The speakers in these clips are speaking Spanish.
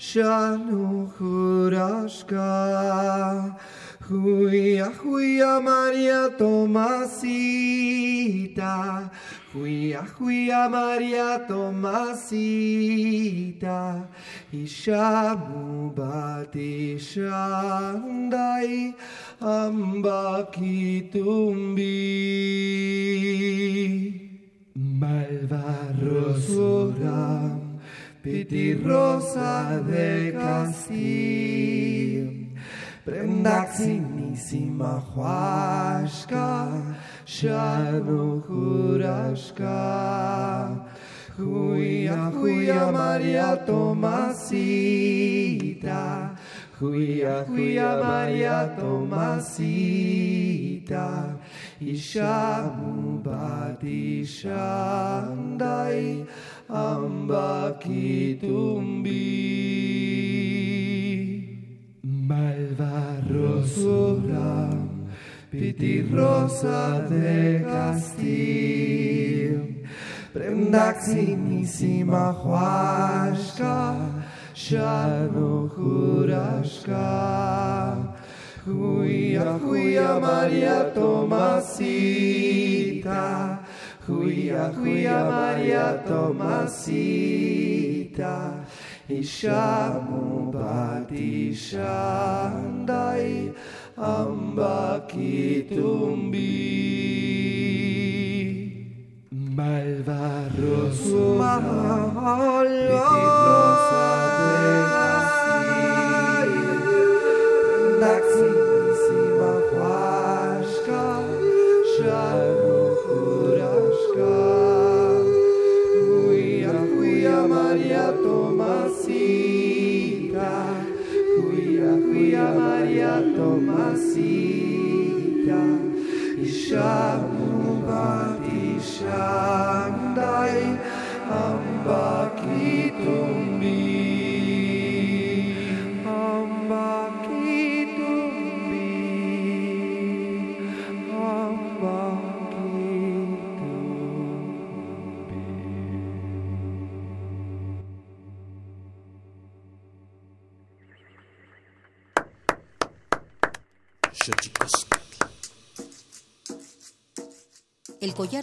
Shanu Hurashka Huia Huia Maria Tomasita. Huia Huia Maria Tomasita. Ishamu Mubati Shandai Ambakitumbi Malva Pitirrosa de Castilla, prendak zinizima joaska, xano juraska. Juia, juia Maria Tomasita, Juia, juia Maria Tomasita, Ishamu bat shándai. Ambakitumbi Malvarosura, Piti Rosa de Castil. Premdaxinísima huasca, shano jurashka. Huya, huya María Tomasita, Huia, huia Maria Tomasita, Ishamu Batishandai, Ambakitumbi. Malvarroso, Malvarroso, Tomasita, Ishamu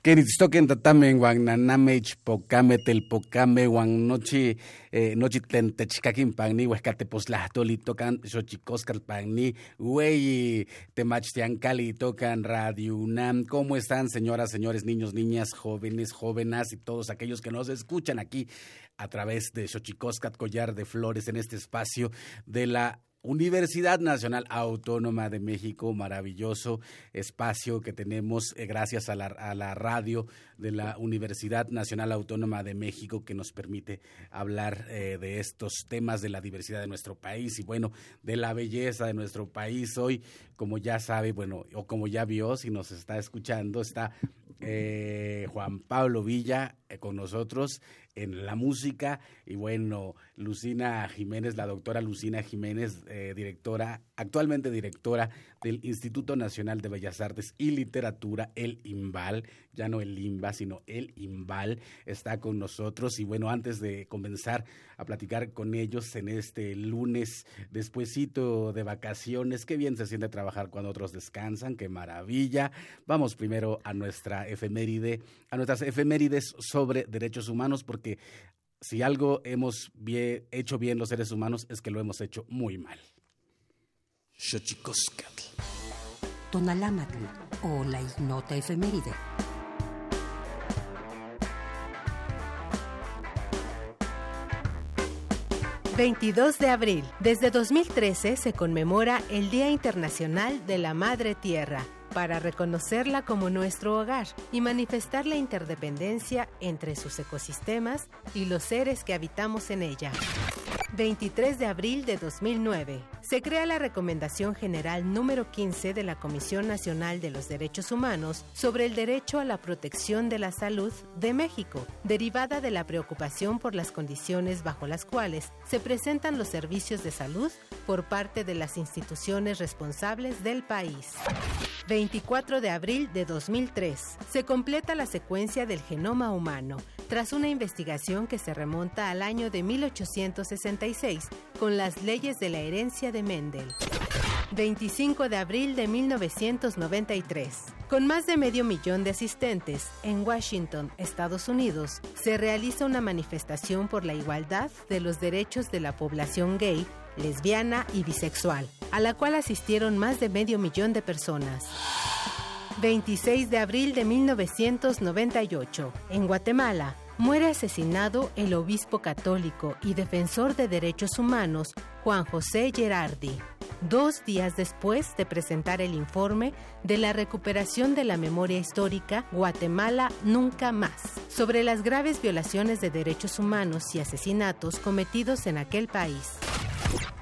Queritztoquen tatamen guan naname chpocame telpocame nochi eh, nochi tlen techcaquin pagni huescateposlahtoli tocan xochicoscal pagni güey temachtiancali tocan Radio UNAM. ¿Cómo están señoras, señores, niños, niñas, jóvenes, jóvenes y todos aquellos que nos escuchan aquí a través de Xochicoscat Collar de Flores en este espacio de la Universidad Nacional Autónoma de México, maravilloso espacio que tenemos eh, gracias a la, a la, radio de la Universidad Nacional Autónoma de México que nos permite hablar eh, de estos temas de la diversidad de nuestro país y bueno, de la belleza de nuestro país. Hoy, como ya sabe, bueno, o como ya vio, si nos está escuchando, está eh, Juan Pablo Villa con nosotros en la música. Y bueno, Lucina Jiménez, la doctora Lucina Jiménez, eh, directora, actualmente directora del Instituto Nacional de Bellas Artes y Literatura, el IMBAL, ya no el LIMBA, sino el IMBAL, está con nosotros. Y bueno, antes de comenzar a platicar con ellos en este lunes despuesito de vacaciones, qué bien se siente trabajar cuando otros descansan, qué maravilla. Vamos primero a nuestra efeméride, a nuestras efemérides sobre derechos humanos, porque si algo hemos bien, hecho bien los seres humanos es que lo hemos hecho muy mal. Xochicoscatl. Tonalámatl o la ignota efeméride. 22 de abril. Desde 2013 se conmemora el Día Internacional de la Madre Tierra para reconocerla como nuestro hogar y manifestar la interdependencia entre sus ecosistemas y los seres que habitamos en ella. 23 de abril de 2009. Se crea la Recomendación General número 15 de la Comisión Nacional de los Derechos Humanos sobre el derecho a la protección de la salud de México, derivada de la preocupación por las condiciones bajo las cuales se presentan los servicios de salud por parte de las instituciones responsables del país. 24 de abril de 2003. Se completa la secuencia del genoma humano, tras una investigación que se remonta al año de 1866 con las leyes de la herencia de Mendel. 25 de abril de 1993. Con más de medio millón de asistentes, en Washington, Estados Unidos, se realiza una manifestación por la igualdad de los derechos de la población gay, lesbiana y bisexual, a la cual asistieron más de medio millón de personas. 26 de abril de 1998. En Guatemala, muere asesinado el obispo católico y defensor de derechos humanos Juan José Gerardi, dos días después de presentar el informe de la recuperación de la memoria histórica Guatemala Nunca Más, sobre las graves violaciones de derechos humanos y asesinatos cometidos en aquel país.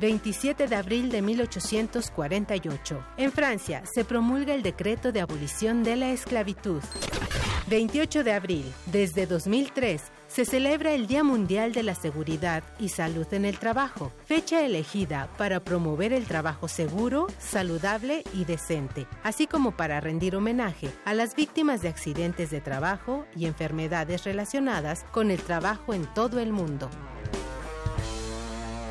27 de abril de 1848. En Francia se promulga el decreto de abolición de la esclavitud. 28 de abril. Desde 2003 se celebra el Día Mundial de la Seguridad y Salud en el Trabajo, fecha elegida para promover el trabajo seguro, saludable y decente, así como para rendir homenaje a las víctimas de accidentes de trabajo y enfermedades relacionadas con el trabajo en todo el mundo.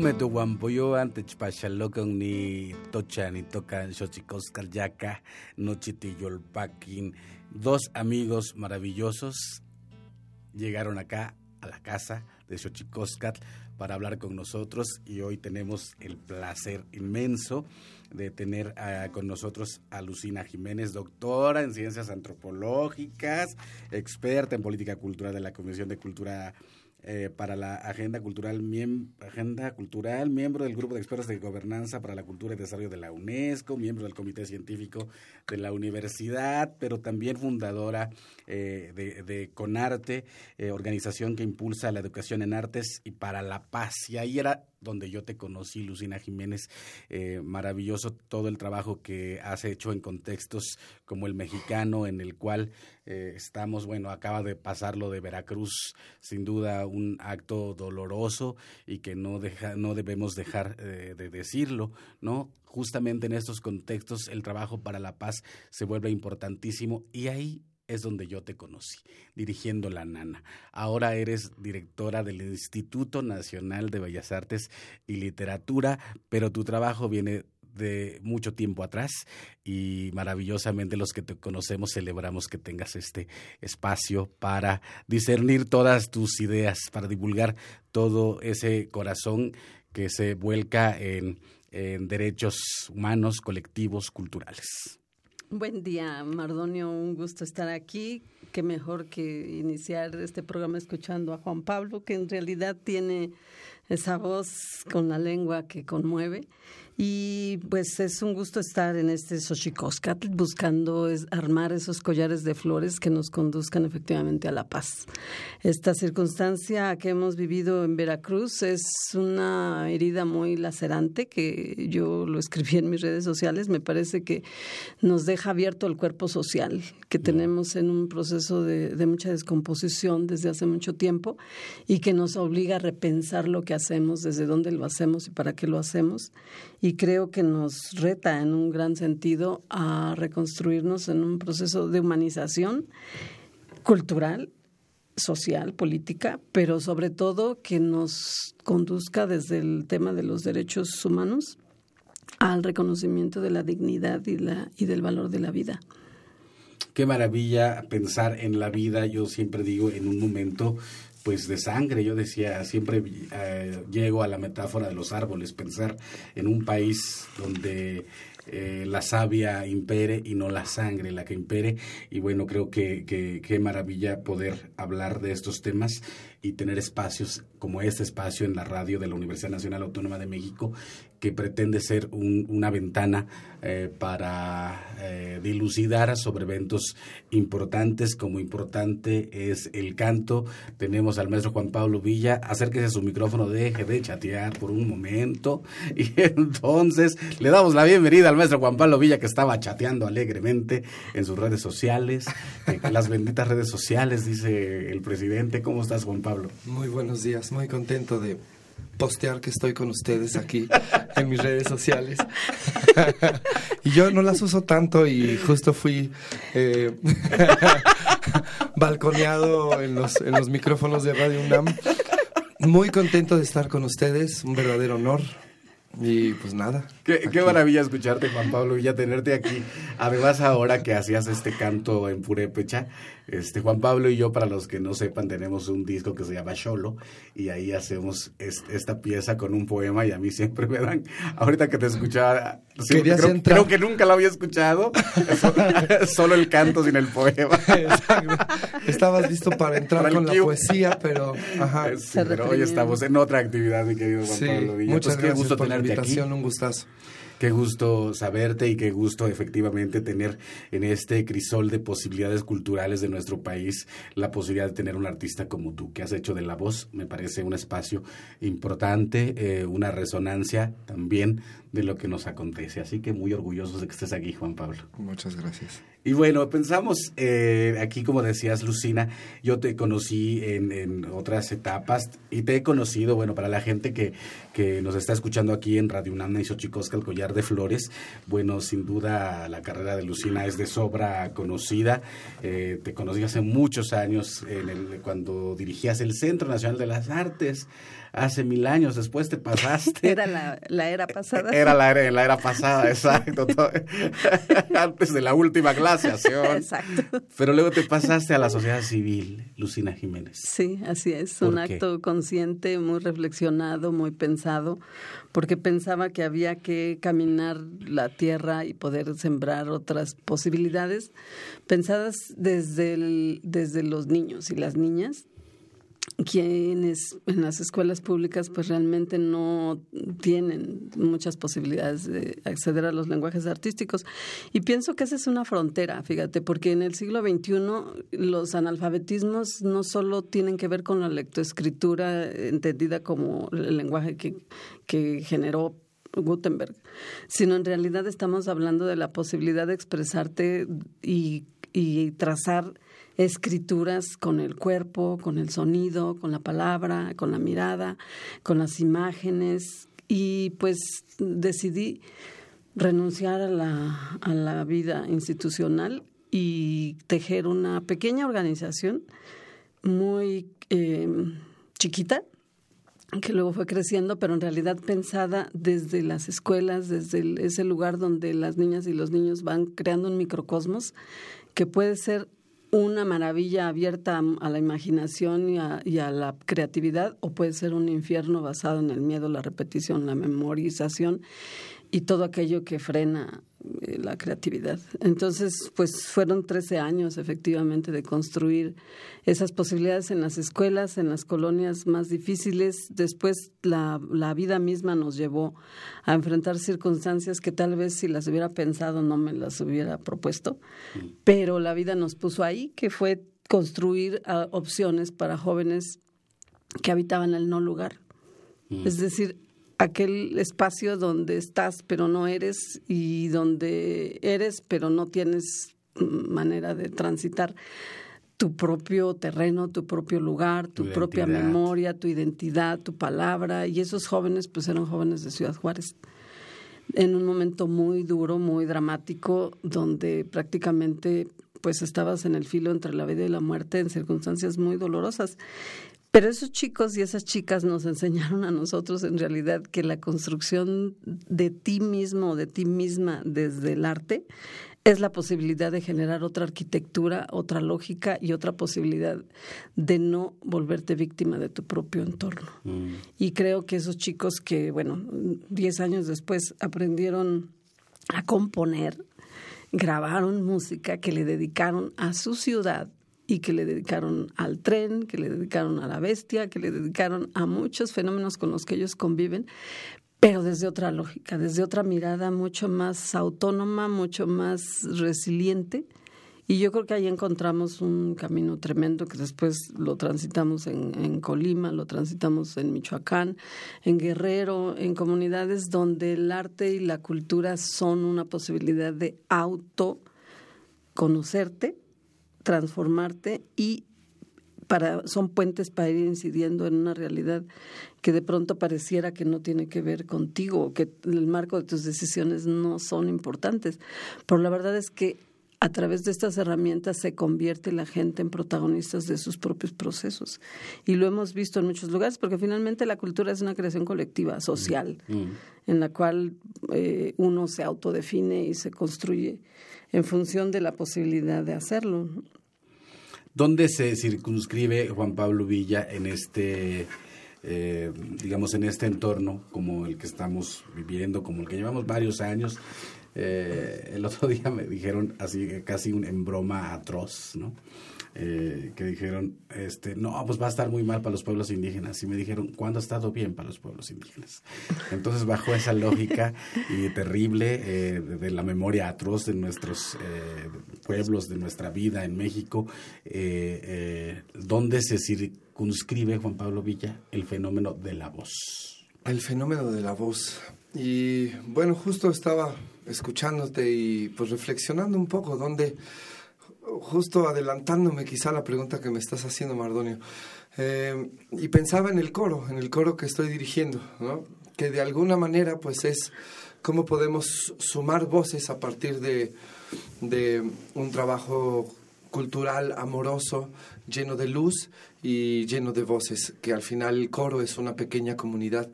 Ome tu guampoyo ante ni tocha ni tocan xochicoscal yaca, nochitiyolpaquin. Dos amigos maravillosos llegaron acá a la casa de Xochicoscatl para hablar con nosotros y hoy tenemos el placer inmenso de tener ah, con nosotros a Lucina Jiménez, doctora en ciencias antropológicas, experta en política cultural de la Comisión de Cultura eh, para la Agenda Cultural, miem- Agenda Cultural, miembro del Grupo de Expertos de Gobernanza para la Cultura y Desarrollo de la UNESCO, miembro del Comité Científico de la Universidad, pero también fundadora eh, de, de Conarte, eh, organización que impulsa la educación en artes y para la paz. Y ahí era donde yo te conocí, Lucina Jiménez. Eh, maravilloso todo el trabajo que has hecho en contextos como el mexicano, en el cual eh, estamos, bueno, acaba de pasar lo de Veracruz, sin duda un acto doloroso y que no, deja, no debemos dejar eh, de decirlo, ¿no? Justamente en estos contextos el trabajo para la paz se vuelve importantísimo y ahí es donde yo te conocí, dirigiendo La Nana. Ahora eres directora del Instituto Nacional de Bellas Artes y Literatura, pero tu trabajo viene de mucho tiempo atrás y maravillosamente los que te conocemos celebramos que tengas este espacio para discernir todas tus ideas, para divulgar todo ese corazón que se vuelca en, en derechos humanos, colectivos, culturales. Buen día, Mardonio. Un gusto estar aquí. Qué mejor que iniciar este programa escuchando a Juan Pablo, que en realidad tiene esa voz con la lengua que conmueve. Y pues es un gusto estar en este Xochicóscatl buscando es, armar esos collares de flores que nos conduzcan efectivamente a la paz. Esta circunstancia que hemos vivido en Veracruz es una herida muy lacerante que yo lo escribí en mis redes sociales. Me parece que nos deja abierto el cuerpo social que tenemos en un proceso de, de mucha descomposición desde hace mucho tiempo y que nos obliga a repensar lo que hacemos, desde dónde lo hacemos y para qué lo hacemos. Y creo que nos reta en un gran sentido a reconstruirnos en un proceso de humanización cultural, social, política, pero sobre todo que nos conduzca desde el tema de los derechos humanos al reconocimiento de la dignidad y, la, y del valor de la vida. Qué maravilla pensar en la vida, yo siempre digo, en un momento pues de sangre. Yo decía, siempre eh, llego a la metáfora de los árboles, pensar en un país donde eh, la savia impere y no la sangre la que impere. Y bueno, creo que qué maravilla poder hablar de estos temas y tener espacios como este espacio en la radio de la Universidad Nacional Autónoma de México que pretende ser una ventana eh, para eh, dilucidar sobre eventos importantes, como importante es el canto. Tenemos al maestro Juan Pablo Villa, acérquese a su micrófono, deje de chatear por un momento. Y entonces le damos la bienvenida al maestro Juan Pablo Villa, que estaba chateando alegremente en sus redes sociales, las benditas redes sociales, dice el presidente. ¿Cómo estás, Juan Pablo? Muy buenos días, muy contento de postear que estoy con ustedes aquí en mis redes sociales. y yo no las uso tanto y justo fui eh, balconeado en los, en los micrófonos de Radio UNAM. Muy contento de estar con ustedes, un verdadero honor. Y pues nada. Qué, qué, maravilla escucharte, Juan Pablo, y ya tenerte aquí. Además, ahora que hacías este canto en purépecha, este, Juan Pablo y yo, para los que no sepan, tenemos un disco que se llama Cholo y ahí hacemos esta pieza con un poema y a mí siempre me dan, ahorita que te escuchaba, creo, que nunca lo había escuchado, solo el canto sin el poema. Estabas listo para entrar con la poesía, pero, ajá. pero hoy estamos en otra actividad, mi querido Juan Pablo Villa. Muchas gracias gusto por la invitación, un gustazo. Qué gusto saberte y qué gusto efectivamente tener en este crisol de posibilidades culturales de nuestro país la posibilidad de tener un artista como tú, que has hecho de la voz, me parece un espacio importante, eh, una resonancia también de lo que nos acontece. Así que muy orgullosos de que estés aquí, Juan Pablo. Muchas gracias. Y bueno, pensamos eh, aquí, como decías, Lucina, yo te conocí en, en, otras etapas y te he conocido, bueno, para la gente que, que nos está escuchando aquí en Radio UNAM y Xochicosca, el collar de flores, bueno, sin duda la carrera de Lucina es de sobra conocida. Eh, te conocí hace muchos años en el, cuando dirigías el Centro Nacional de las Artes hace mil años, después te pasaste. Era la, la era pasada. Era la era, la era pasada, exacto. Antes de la última glaciación. Exacto. Pero luego te pasaste a la sociedad civil, Lucina Jiménez. Sí, así es. Un acto consciente, muy reflexionado, muy pensado, porque pensaba que había que caminar la tierra y poder sembrar otras posibilidades pensadas desde, el, desde los niños y las niñas quienes en las escuelas públicas pues realmente no tienen muchas posibilidades de acceder a los lenguajes artísticos. Y pienso que esa es una frontera, fíjate, porque en el siglo XXI los analfabetismos no solo tienen que ver con la lectoescritura entendida como el lenguaje que, que generó Gutenberg, sino en realidad estamos hablando de la posibilidad de expresarte y, y trazar escrituras con el cuerpo, con el sonido, con la palabra, con la mirada, con las imágenes. Y pues decidí renunciar a la, a la vida institucional y tejer una pequeña organización muy eh, chiquita que luego fue creciendo, pero en realidad pensada desde las escuelas, desde ese lugar donde las niñas y los niños van creando un microcosmos que puede ser una maravilla abierta a la imaginación y a, y a, la creatividad o puede ser un infierno basado en el miedo, la repetición, la memorización y todo aquello que frena eh, la creatividad. Entonces, pues fueron 13 años efectivamente de construir esas posibilidades en las escuelas, en las colonias más difíciles. Después la, la vida misma nos llevó a enfrentar circunstancias que tal vez si las hubiera pensado no me las hubiera propuesto, pero la vida nos puso ahí, que fue construir ah, opciones para jóvenes que habitaban el no lugar. Es decir, aquel espacio donde estás pero no eres y donde eres pero no tienes manera de transitar. tu propio terreno, tu propio lugar, tu, Tu propia memoria, tu identidad, tu palabra. Y esos jóvenes, pues eran jóvenes de Ciudad Juárez. En un momento muy duro, muy dramático, donde prácticamente pues estabas en el filo entre la vida y la muerte en circunstancias muy dolorosas. Pero esos chicos y esas chicas nos enseñaron a nosotros en realidad que la construcción de ti mismo, de ti misma desde el arte, es la posibilidad de generar otra arquitectura, otra lógica y otra posibilidad de no volverte víctima de tu propio entorno. Mm. Y creo que esos chicos que, bueno, 10 años después aprendieron a componer, grabaron música que le dedicaron a su ciudad y que le dedicaron al tren, que le dedicaron a la bestia, que le dedicaron a muchos fenómenos con los que ellos conviven, pero desde otra lógica, desde otra mirada mucho más autónoma, mucho más resiliente. Y yo creo que ahí encontramos un camino tremendo que después lo transitamos en, en Colima, lo transitamos en Michoacán, en Guerrero, en comunidades donde el arte y la cultura son una posibilidad de autoconocerte, transformarte y para, son puentes para ir incidiendo en una realidad que de pronto pareciera que no tiene que ver contigo, que el marco de tus decisiones no son importantes. Pero la verdad es que a través de estas herramientas se convierte la gente en protagonistas de sus propios procesos. Y lo hemos visto en muchos lugares, porque finalmente la cultura es una creación colectiva, social, en la cual eh, uno se autodefine y se construye en función de la posibilidad de hacerlo. ¿Dónde se circunscribe Juan Pablo Villa en este, eh, digamos, en este entorno como el que estamos viviendo, como el que llevamos varios años? Eh, el otro día me dijeron así, casi un, en broma atroz, ¿no? Eh, que dijeron, este, no, pues va a estar muy mal para los pueblos indígenas. Y me dijeron, ¿cuándo ha estado bien para los pueblos indígenas? Entonces, bajo esa lógica y terrible eh, de, de la memoria atroz de nuestros pueblos, de nuestra vida en México, ¿dónde se circunscribe, Juan Pablo Villa, el fenómeno de la voz? El fenómeno de la voz. Y bueno, justo estaba escuchándote y pues reflexionando un poco, donde, justo adelantándome quizá la pregunta que me estás haciendo, Mardonio, eh, y pensaba en el coro, en el coro que estoy dirigiendo, que de alguna manera pues es cómo podemos sumar voces a partir de, de un trabajo cultural, amoroso, lleno de luz y lleno de voces, que al final el coro es una pequeña comunidad.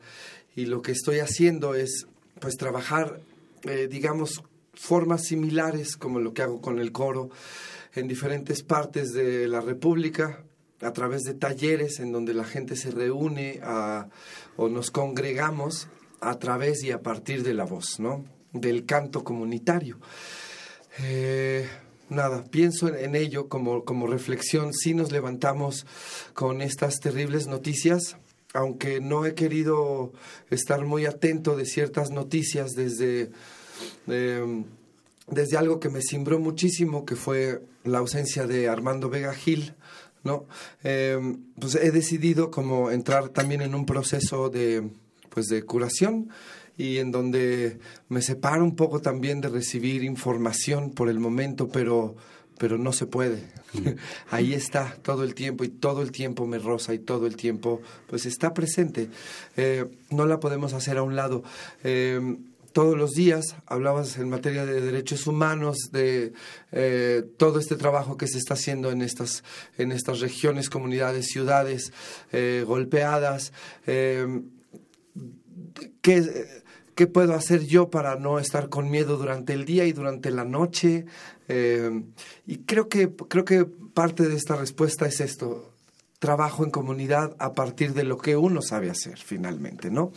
Y lo que estoy haciendo es pues trabajar, eh, digamos, formas similares como lo que hago con el coro en diferentes partes de la República, a través de talleres en donde la gente se reúne o nos congregamos a través y a partir de la voz, ¿no? Del canto comunitario. Eh, nada, pienso en, en ello como, como reflexión. Si nos levantamos con estas terribles noticias, aunque no he querido estar muy atento de ciertas noticias desde, eh, desde algo que me cimbró muchísimo, que fue la ausencia de Armando Vega Gil. ¿no? Eh, pues he decidido como entrar también en un proceso de, pues de curación y en donde me separo un poco también de recibir información por el momento, pero, pero no se puede. Ahí está todo el tiempo y todo el tiempo me roza y todo el tiempo pues está presente. Eh, no la podemos hacer a un lado. Eh, todos los días hablabas en materia de derechos humanos, de eh, todo este trabajo que se está haciendo en estas, en estas regiones, comunidades, ciudades eh, golpeadas. Eh, ¿qué, ¿Qué puedo hacer yo para no estar con miedo durante el día y durante la noche? Eh, y creo que, creo que parte de esta respuesta es esto. Trabajo en comunidad a partir de lo que uno sabe hacer finalmente, ¿no?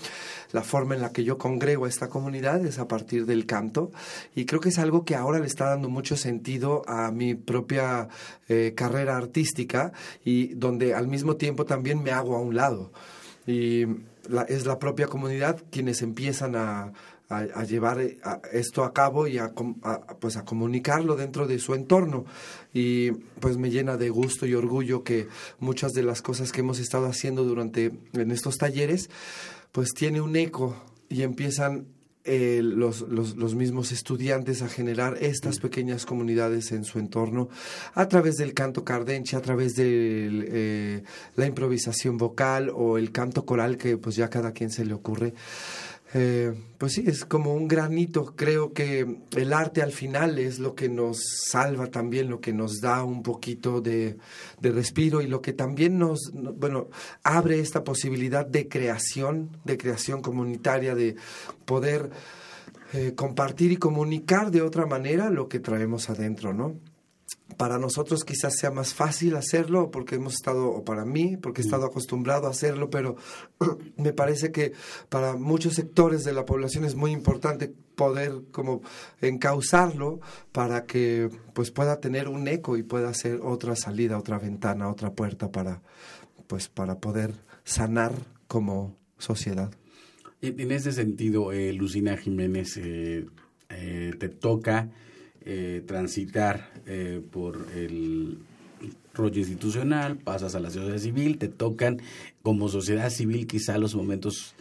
La forma en la que yo congrego a esta comunidad es a partir del canto y creo que es algo que ahora le está dando mucho sentido a mi propia eh, carrera artística y donde al mismo tiempo también me hago a un lado. Y la, es la propia comunidad quienes empiezan a, a, llevar eh, esto a cabo y a- pues a comunicarlo dentro de su entorno. Y pues me llena de gusto y orgullo que muchas de las cosas que hemos estado haciendo durante en estos talleres, pues tiene un eco y empiezan eh, los, los, los, mismos estudiantes a generar estas pequeñas comunidades en su entorno a través del canto cardenche, a través de eh, la improvisación vocal o el canto coral que pues ya cada quien se le ocurre. Eh, pues sí, es como un granito. Creo que el arte al final es lo que nos salva también, lo que nos da un poquito de, de respiro y lo que también nos, bueno, abre esta posibilidad de creación, de creación comunitaria, de poder eh, compartir y comunicar de otra manera lo que traemos adentro, ¿no? Para nosotros quizás sea más fácil hacerlo porque hemos estado, o para mí, porque he estado acostumbrado a hacerlo, pero me parece que para muchos sectores de la población es muy importante poder como encauzarlo para que pues pueda tener un eco y pueda ser otra salida, otra ventana, otra puerta para pues para poder sanar como sociedad. En ese sentido, eh, Lucina Jiménez, eh, eh, te toca eh, transitar eh, por el rollo institucional, pasas a la sociedad civil, te tocan como sociedad civil quizá los momentos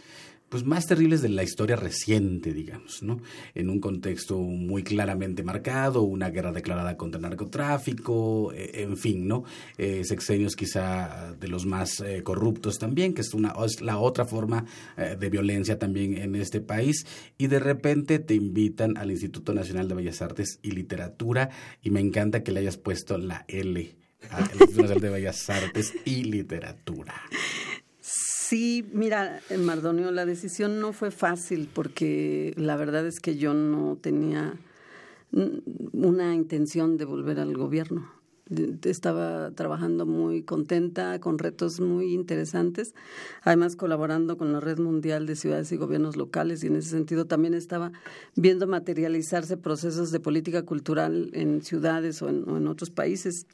pues más terribles de la historia reciente, digamos, ¿no? En un contexto muy claramente marcado, una guerra declarada contra el narcotráfico, eh, en fin, ¿no? Eh, sexenios quizá de los más eh, corruptos también, que es, una, es la otra forma de violencia también en este país, y de repente te invitan al Instituto Nacional de Bellas Artes y Literatura, y me encanta que le hayas puesto la L al Instituto Nacional de Bellas Artes y Literatura. Sí, mira, Mardonio, la decisión no fue fácil porque la verdad es que yo no tenía una intención de volver al gobierno. Estaba trabajando muy contenta, con retos muy interesantes, además colaborando con la Red Mundial de Ciudades y Gobiernos Locales y en ese sentido también estaba viendo materializarse procesos de política cultural en ciudades o en, o en otros países.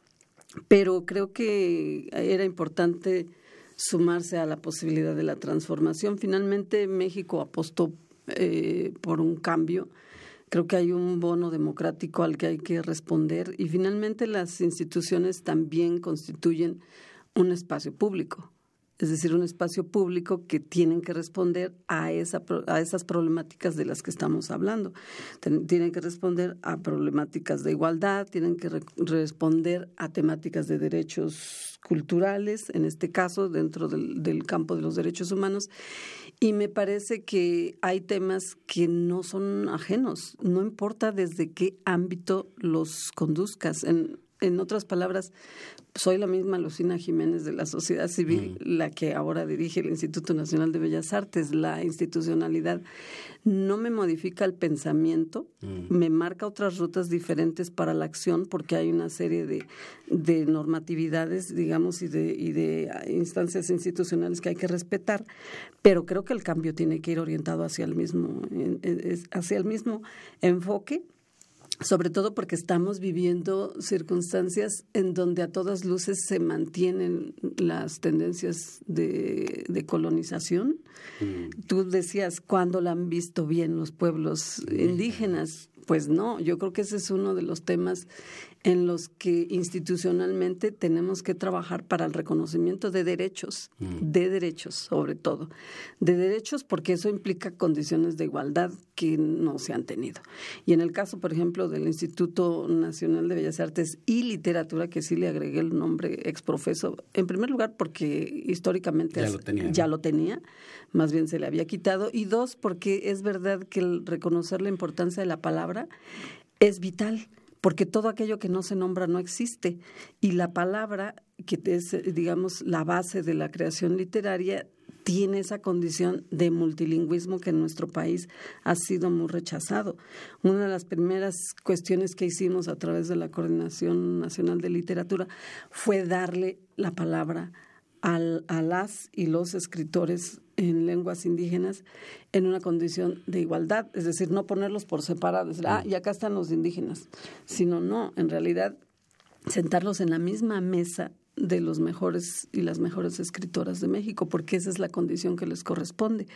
Pero creo que era importante sumarse a la posibilidad de la transformación. Finalmente México apostó eh, por un cambio. Creo que hay un bono democrático al que hay que responder y finalmente las instituciones también constituyen un espacio público es decir, un espacio público que tienen que responder a, esa, a esas problemáticas de las que estamos hablando. Tienen que responder a problemáticas de igualdad, tienen que responder a temáticas de derechos culturales, en este caso, dentro del, campo de los derechos humanos. Y me parece que hay temas que no son ajenos, no importa desde qué ámbito los conduzcas. En otras palabras, soy la misma Lucina Jiménez de la sociedad civil, la que ahora dirige el Instituto Nacional de Bellas Artes. La institucionalidad no me modifica el pensamiento, me marca otras rutas diferentes para la acción porque hay una serie de, de normatividades, digamos, y de, y de instancias institucionales que hay que respetar, pero creo que el cambio tiene que ir orientado hacia el mismo, hacia el mismo enfoque sobre todo porque estamos viviendo circunstancias en donde a todas luces se mantienen las tendencias de, colonización. Mm. Tú decías, ¿cuándo la han visto bien los pueblos indígenas? Pues no, yo creo que ese es uno de los temas en los que institucionalmente tenemos que trabajar para el reconocimiento de derechos, mm. de derechos sobre todo, de derechos porque eso implica condiciones de igualdad que no se han tenido. Y en el caso, por ejemplo, del Instituto Nacional de Bellas Artes y Literatura, que sí le agregué el nombre exprofeso, en primer lugar porque históricamente ya lo tenía, ya lo tenía más bien se le había quitado, y dos, porque es verdad que el reconocer la importancia de la palabra es vital porque todo aquello que no se nombra no existe. Y la palabra, que es, digamos, la base de la creación literaria, tiene esa condición de multilingüismo que en nuestro país ha sido muy rechazado. Una de las primeras cuestiones que hicimos a través de la Coordinación Nacional de Literatura fue darle la palabra a las y los escritores en lenguas indígenas en una condición de igualdad, es decir, no ponerlos por separado, decir, ah, y acá están los indígenas, sino no, en realidad sentarlos en la misma mesa de los mejores y las mejores escritoras de México, porque esa es la condición que les corresponde.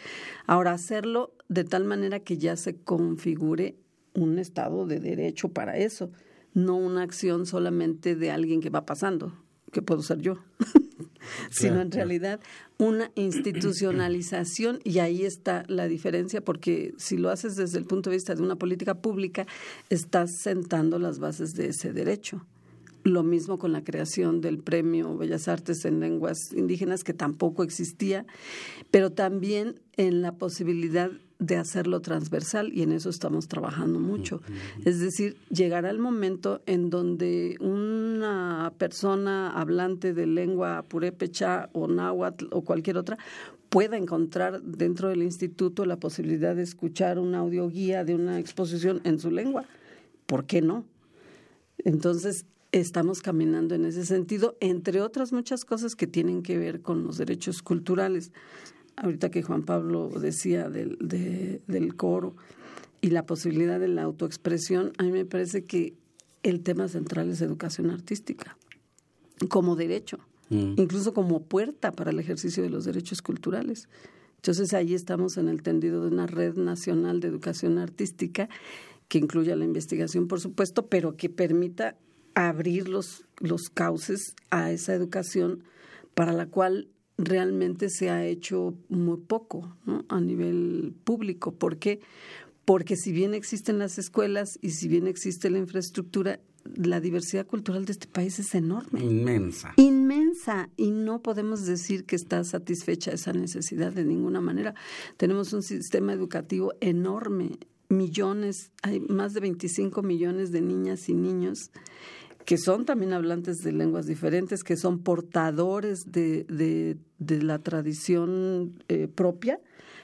Ahora, hacerlo de tal manera que ya se configure un Estado de derecho para eso, no una acción solamente de alguien que va pasando, que puedo ser yo. sino en realidad una institucionalización y ahí está la diferencia porque si lo haces desde el punto de vista de una política pública, estás sentando las bases de ese derecho. Lo mismo con la creación del Premio Bellas Artes en Lenguas Indígenas, que tampoco existía, pero también en la posibilidad de hacerlo transversal y en eso estamos trabajando mucho. Es decir, llegará el momento en donde una persona hablante de lengua purépecha o náhuatl o cualquier otra pueda encontrar dentro del instituto la posibilidad de escuchar una audioguía de una exposición en su lengua. ¿Por qué no? Entonces, estamos caminando en ese sentido, entre otras muchas cosas que tienen que ver con los derechos culturales. Ahorita que Juan Pablo decía del, del coro y la posibilidad de la autoexpresión, a mí me parece que el tema central es educación artística, como derecho, mm. incluso como puerta para el ejercicio de los derechos culturales. Entonces ahí estamos en el tendido de una red nacional de educación artística que incluya la investigación, por supuesto, pero que permita abrir los, los cauces a esa educación para la cual realmente se ha hecho muy poco a nivel público. ¿Por qué? Porque si bien existen las escuelas y si bien existe la infraestructura, la diversidad cultural de este país es enorme. Inmensa. Inmensa. Y no podemos decir que está satisfecha esa necesidad de ninguna manera. Tenemos un sistema educativo enorme. Millones, hay más de 25 millones de niñas y niños que son también hablantes de lenguas diferentes, que son portadores de, de, la tradición eh, propia,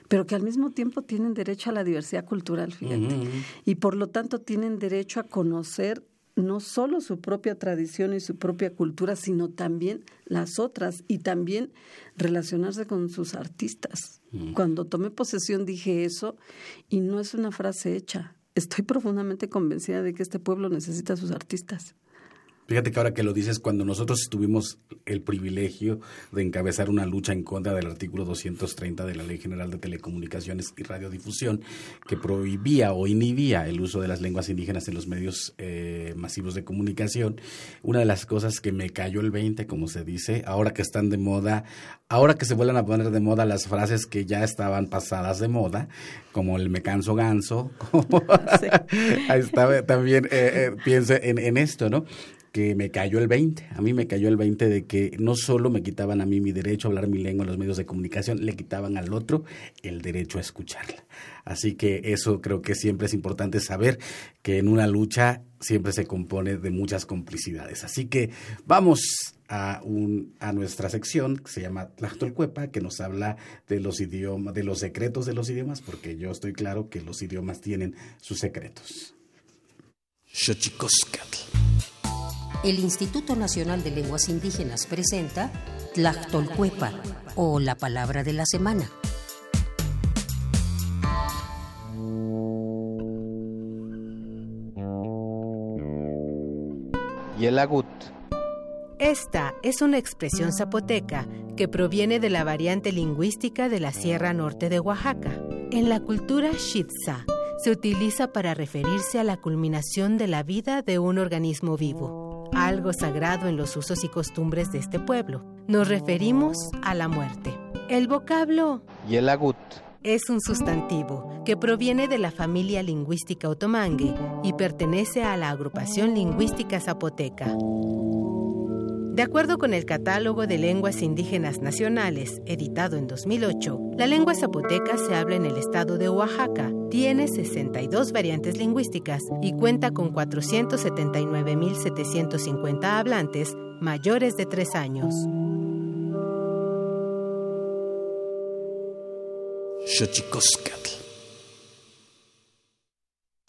pero que al mismo tiempo tienen derecho a la diversidad cultural, fíjate. Y por lo tanto tienen derecho a conocer no solo su propia tradición y su propia cultura, sino también las otras y también relacionarse con sus artistas. Cuando tomé posesión dije eso y no es una frase hecha. Estoy profundamente convencida de que este pueblo necesita a sus artistas. Fíjate que ahora que lo dices, cuando nosotros tuvimos el privilegio de encabezar una lucha en contra del artículo 230 de la Ley General de Telecomunicaciones y Radiodifusión, que prohibía o inhibía el uso de las lenguas indígenas en los medios eh, masivos de comunicación, una de las cosas que me cayó el 20, como se dice, ahora que están de moda, ahora que se vuelven a poner de moda las frases que ya estaban pasadas de moda, como el me canso ganso, ahí está, también eh, eh, piense en, en esto, ¿no? Que me cayó el 20. A mí me cayó el 20 de que no solo me quitaban a mí mi derecho a hablar mi lengua en los medios de comunicación, le quitaban al otro el derecho a escucharla. Así que eso creo que siempre es importante saber que en una lucha siempre se compone de muchas complicidades. Así que vamos a, un, a nuestra sección que se llama Tlachtolcuepa, que nos habla de los idiomas, de los secretos de los idiomas, porque yo estoy claro que los idiomas tienen sus secretos. El Instituto Nacional de Lenguas Indígenas presenta Tlachtolcuepa o la palabra de la semana. Yelagut. Esta es una expresión zapoteca que proviene de la variante lingüística de la Sierra Norte de Oaxaca. En la cultura Shitza se utiliza para referirse a la culminación de la vida de un organismo vivo algo sagrado en los usos y costumbres de este pueblo. Nos referimos a la muerte. El vocablo Yelagut es un sustantivo que proviene de la familia lingüística otomangue y pertenece a la agrupación lingüística zapoteca. De acuerdo con el Catálogo de Lenguas Indígenas Nacionales, editado en 2008, la lengua zapoteca se habla en el estado de Oaxaca, tiene 62 variantes lingüísticas y cuenta con 479.750 hablantes mayores de 3 años.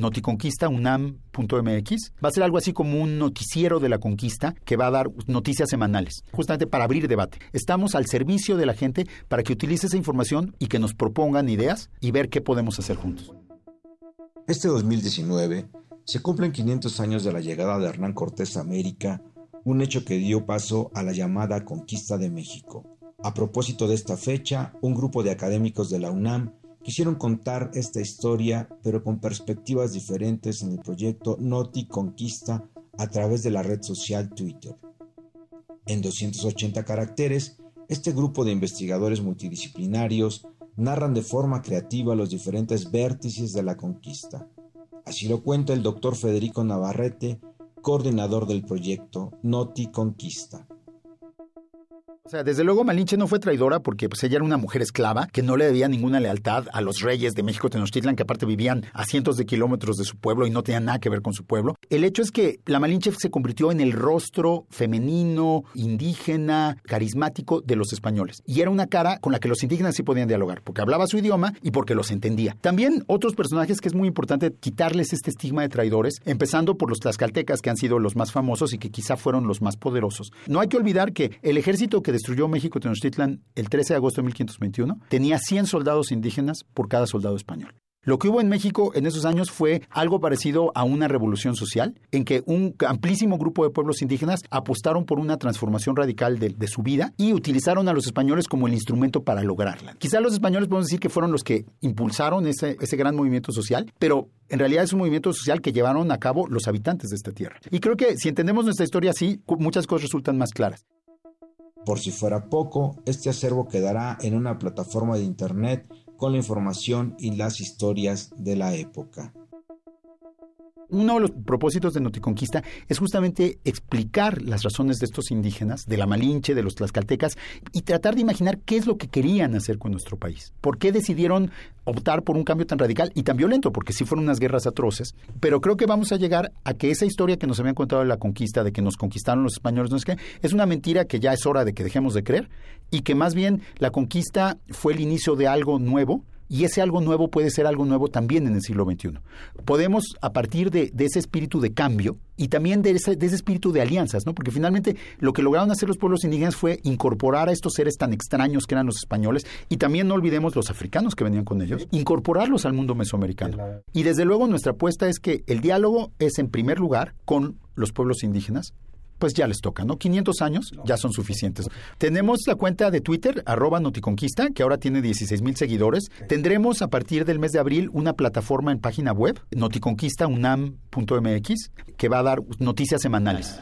Noticonquista, unam.mx. Va a ser algo así como un noticiero de la conquista que va a dar noticias semanales, justamente para abrir debate. Estamos al servicio de la gente para que utilice esa información y que nos propongan ideas y ver qué podemos hacer juntos. Este 2019 se cumplen 500 años de la llegada de Hernán Cortés a América, un hecho que dio paso a la llamada Conquista de México. A propósito de esta fecha, un grupo de académicos de la UNAM quisieron contar esta historia, pero con perspectivas diferentes en el proyecto Noti Conquista a través de la red social Twitter. En 280 caracteres, este grupo de investigadores multidisciplinarios narran de forma creativa los diferentes vértices de la conquista. Así lo cuenta el doctor Federico Navarrete, coordinador del proyecto Noti Conquista. O sea, desde luego Malinche no fue traidora porque pues, ella era una mujer esclava que no le debía ninguna lealtad a los reyes de México Tenochtitlan, que aparte vivían a cientos de kilómetros de su pueblo y no tenían nada que ver con su pueblo. El hecho es que la Malinche se convirtió en el rostro femenino, indígena, carismático de los españoles. Y era una cara con la que los indígenas sí podían dialogar, porque hablaba su idioma y porque los entendía. También otros personajes que es muy importante quitarles este estigma de traidores, empezando por los tlaxcaltecas, que han sido los más famosos y que quizá fueron los más poderosos. No hay que olvidar que el ejército que destruyó México Tenochtitlan el 13 de agosto de 1521, tenía 100 soldados indígenas por cada soldado español. Lo que hubo en México en esos años fue algo parecido a una revolución social, en que un amplísimo grupo de pueblos indígenas apostaron por una transformación radical de, su vida y utilizaron a los españoles como el instrumento para lograrla. Quizá los españoles podemos decir que fueron los que impulsaron ese gran movimiento social, pero en realidad es un movimiento social que llevaron a cabo los habitantes de esta tierra. Y creo que si entendemos nuestra historia así, muchas cosas resultan más claras. Por si fuera poco, este acervo quedará en una plataforma de Internet con la información y las historias de la época. Uno de los propósitos de Noticonquista es justamente explicar las razones de estos indígenas, de la Malinche, de los tlaxcaltecas, y tratar de imaginar qué es lo que querían hacer con nuestro país. ¿Por qué decidieron optar por un cambio tan radical y tan violento? Porque sí fueron unas guerras atroces. Pero creo que vamos a llegar a que esa historia que nos habían contado de la conquista, de que nos conquistaron los españoles, no es que es una mentira que ya es hora de que dejemos de creer y que más bien la conquista fue el inicio de algo nuevo y ese algo nuevo puede ser algo nuevo también en el siglo XXI. Podemos, a partir de, de ese espíritu de cambio y también de ese, de ese, espíritu de alianzas, ¿no? porque finalmente lo que lograron hacer los pueblos indígenas fue incorporar a estos seres tan extraños que eran los españoles y también no olvidemos los africanos que venían con ellos, incorporarlos al mundo mesoamericano. Y desde luego nuestra apuesta es que el diálogo es en primer lugar con los pueblos indígenas, pues ya les toca, ¿no? 500 años ya son suficientes. Tenemos la cuenta de Twitter, arroba Noticonquista, que ahora tiene 16 mil seguidores. Tendremos a partir del mes de abril una plataforma en página web, noticonquistaunam.mx, que va a dar noticias semanales.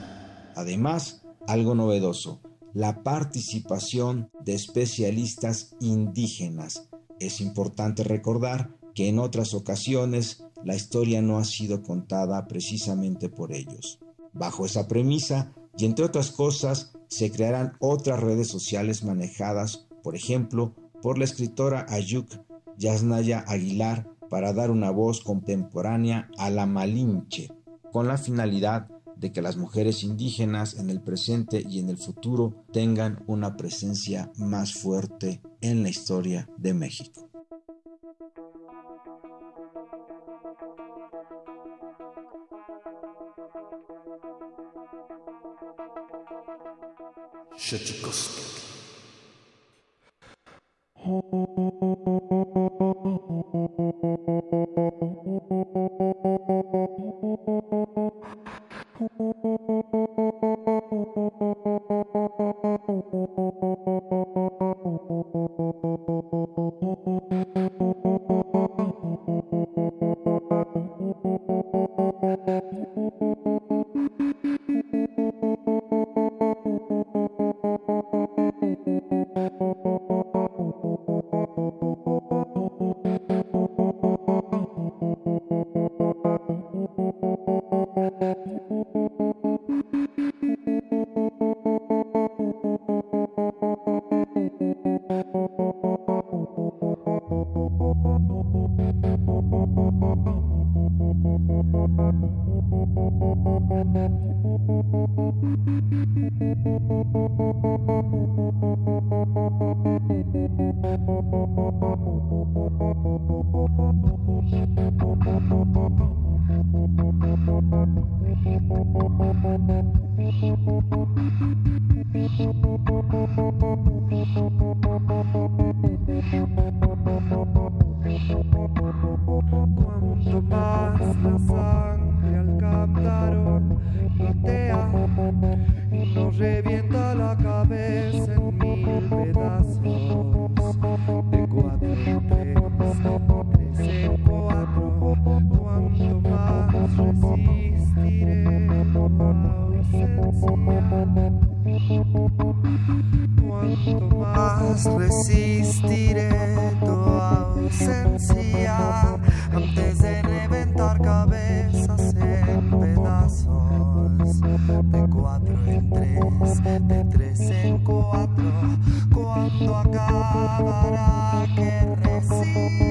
Además, algo novedoso, la participación de especialistas indígenas. Es importante recordar que en otras ocasiones la historia no ha sido contada precisamente por ellos. Bajo esa premisa, y entre otras cosas, se crearán otras redes sociales manejadas, por ejemplo, por la escritora Ayuk Yasnaya Aguilar para dar una voz contemporánea a la Malinche, con la finalidad de que las mujeres indígenas en el presente y en el futuro tengan una presencia más fuerte en la historia de México. Rzeczypospolitej. Resistiré tu ausencia antes de reventar cabezas en pedazos. De cuatro en tres, de tres en cuatro, cuando acabará que resisto.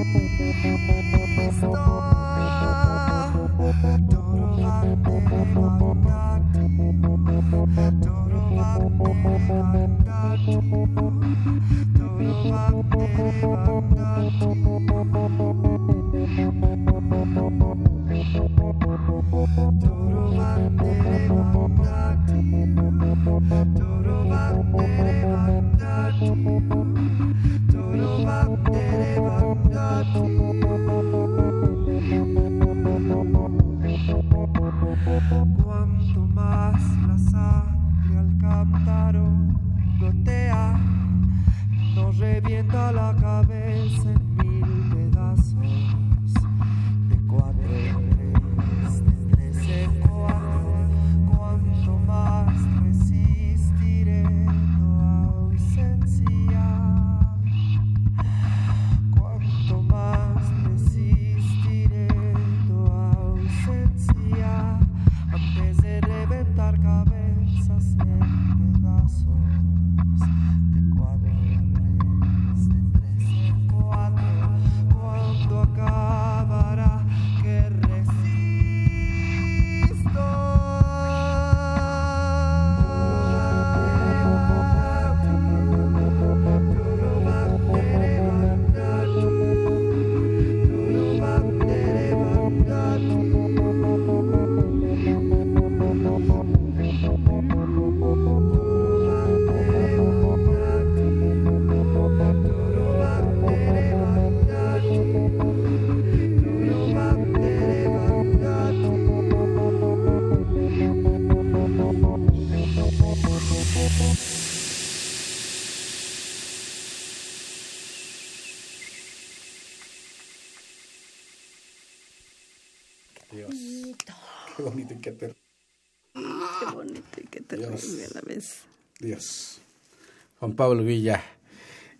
Pablo Villa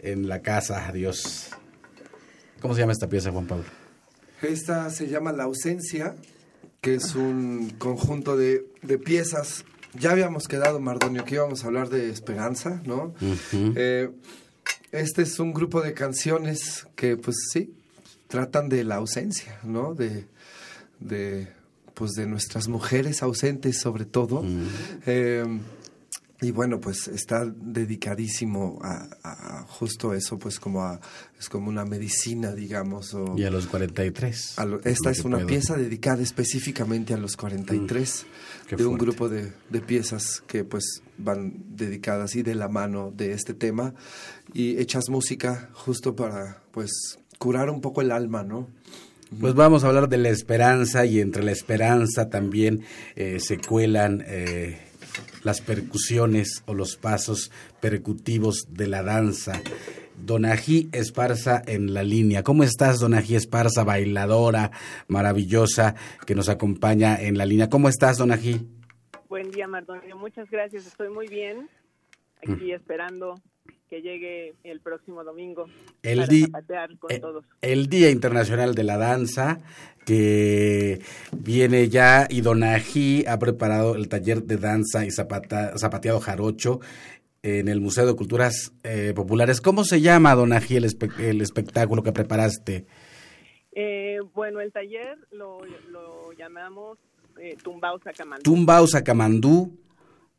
en la casa, Dios. ¿Cómo se llama esta pieza, Juan Pablo? Esta se llama La ausencia, que es un conjunto de, de piezas. Ya habíamos quedado, Mardonio, que íbamos a hablar de esperanza, ¿no? Eh, este es un grupo de canciones que, pues sí, tratan de la ausencia, ¿no? De, de pues de nuestras mujeres ausentes, sobre todo. Eh, y bueno, pues está dedicadísimo a, justo eso, pues como a, es como una medicina, digamos. O, Y a los 43. a lo- esta es una puedo. pieza dedicada específicamente a los 43 qué de un grupo de, de piezas que pues van dedicadas y de la mano de este tema y hechas música justo para pues curar un poco el alma, ¿no? Pues vamos a hablar de la esperanza y entre la esperanza también eh, se cuelan eh, las percusiones o los pasos percutivos de la danza. Donají Esparza en la línea. ¿Cómo estás, Donají Esparza, bailadora maravillosa que nos acompaña en la línea? ¿Cómo estás, Donají? Buen día, Mardonio. Muchas gracias. Estoy muy bien. Aquí esperando que llegue el próximo domingo El para di- zapatear con eh, todos. El Día Internacional de la Danza, que viene ya, y Donají ha preparado el taller de danza y zapata- zapateado jarocho en el Museo de Culturas eh, Populares. ¿Cómo se llama, Donají, el, espe- el espectáculo que preparaste? Eh, bueno, el taller lo, lo llamamos eh, Tumbao Sacamandú. Tumbao Sacamandú,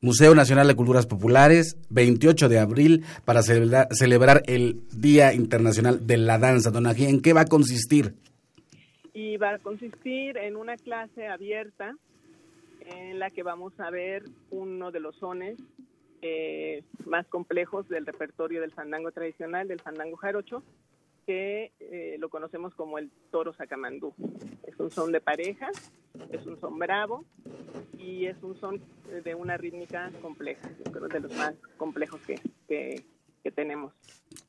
Museo Nacional de Culturas Populares, 28 de abril, para celebra- celebrar el Día Internacional de la Danza. Donají, ¿en qué va a consistir? y va a consistir en una clase abierta en la que vamos a ver uno de los sones eh, más complejos del repertorio del fandango tradicional, del fandango jarocho, que eh, lo conocemos como el toro sacamandú. Es un son de pareja, es un son bravo y es un son de una rítmica compleja, yo creo de los más complejos que, que, que tenemos.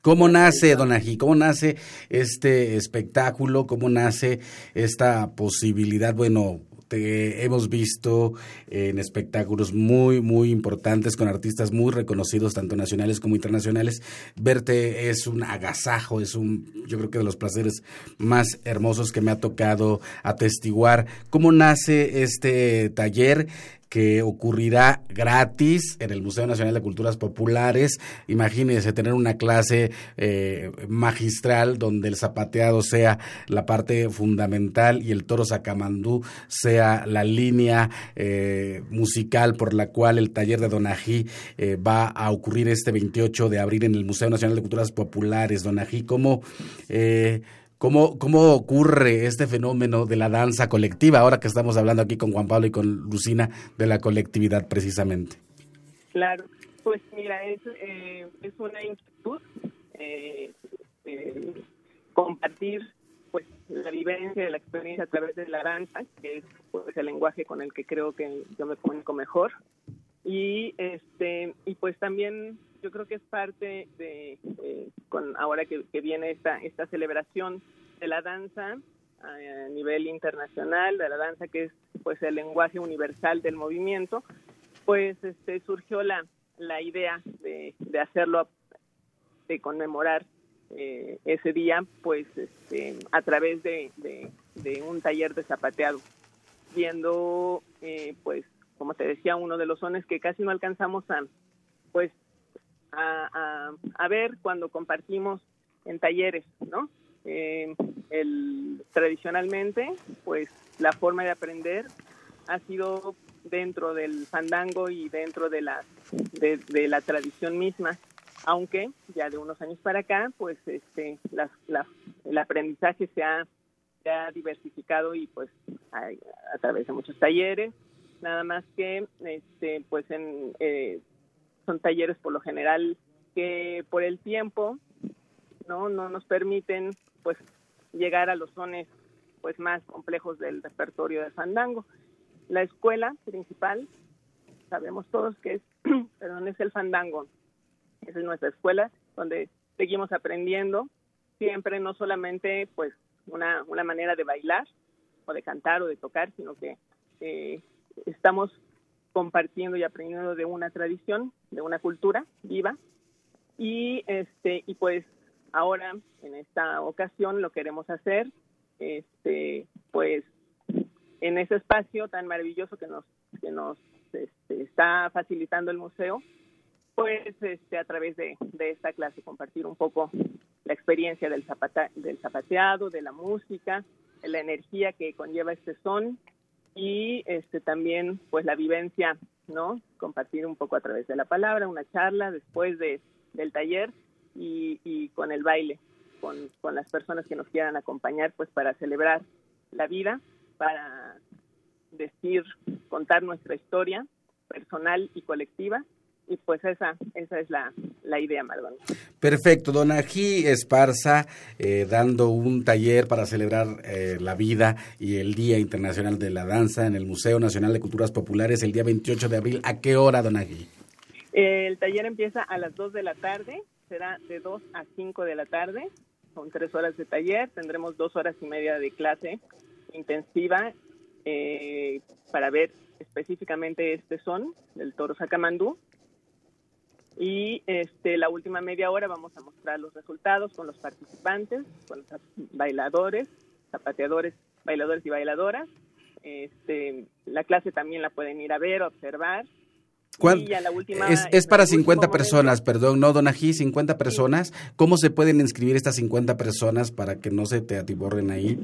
¿Cómo nace, Donají? ¿Cómo nace este espectáculo? ¿Cómo nace esta posibilidad? Bueno, te hemos visto en espectáculos muy, muy importantes con artistas muy reconocidos, tanto nacionales como internacionales. Verte es un agasajo, es un, yo creo que de los placeres más hermosos que me ha tocado atestiguar. ¿Cómo nace este taller? Que ocurrirá gratis en el Museo Nacional de Culturas Populares. Imagínense tener una clase eh, magistral donde el zapateado sea la parte fundamental y el toro sacamandú sea la línea eh, musical por la cual el taller de Donají eh, va a ocurrir este 28 de abril en el Museo Nacional de Culturas Populares. Donají, ¿cómo... ¿Cómo, ¿Cómo ocurre este fenómeno de la danza colectiva, ahora que estamos hablando aquí con Juan Pablo y con Lucina de la colectividad precisamente? Claro, pues mira, es, eh, es una inquietud eh, eh, compartir pues la vivencia de la experiencia a través de la danza, que es pues, el lenguaje con el que creo que yo me comunico mejor. Y este y pues también yo creo que es parte de, con ahora que, viene esta, esta celebración de la danza a nivel internacional, de la danza que es pues el lenguaje universal del movimiento, pues este surgió la, la idea de, de hacerlo, de conmemorar eh, ese día, pues este, a través de, de, un taller de zapateado, viendo, eh, pues, como te decía, uno de los sones que casi no alcanzamos a, pues, a, a, ver cuando compartimos en talleres, ¿no? Eh, el, tradicionalmente, pues la forma de aprender ha sido dentro del fandango y dentro de la, de, la tradición misma, aunque ya de unos años para acá, pues este, el aprendizaje se ha, diversificado y pues a, a, través de muchos talleres, nada más que este, pues en, eh, son talleres por lo general que por el tiempo no no nos permiten pues llegar a los sones pues más complejos del repertorio de fandango. La escuela principal sabemos todos que es perdón es el fandango. Esa es nuestra escuela donde seguimos aprendiendo siempre no solamente pues una, una manera de bailar o de cantar o de tocar, sino que eh, estamos compartiendo y aprendiendo de una tradición, de una cultura viva. Y este y pues ahora en esta ocasión lo queremos hacer este pues en ese espacio tan maravilloso que nos que nos este, está facilitando el museo pues este a través de, de, esta clase compartir un poco la experiencia del zapata, del zapateado de la música la energía que conlleva este son y este también pues la vivencia no compartir un poco a través de la palabra una charla después de del taller y, y con el baile con, con las personas que nos quieran acompañar pues para celebrar la vida para decir contar nuestra historia personal y colectiva y pues esa esa es la, la idea, Mardón. Perfecto, don Ají Esparza, eh, dando un taller para celebrar eh, la vida y el Día Internacional de la Danza en el Museo Nacional de Culturas Populares el día 28 de abril. ¿A qué hora, don Ají? el taller empieza a las 2 de la tarde, será de 2 a 5 de la tarde, son tres horas de taller, tendremos dos horas y media de clase intensiva eh, para ver específicamente este son del toro sacamandú y este, la última media hora vamos a mostrar los resultados con los participantes, con los bailadores, zapateadores, bailadores y bailadoras. Este, la clase también la pueden ir a ver, observar. Y la última, es, es, para 50 personas, perdón, no, Donají, 50 personas. ¿Cómo se pueden inscribir estas 50 personas para que no se te atiborren ahí?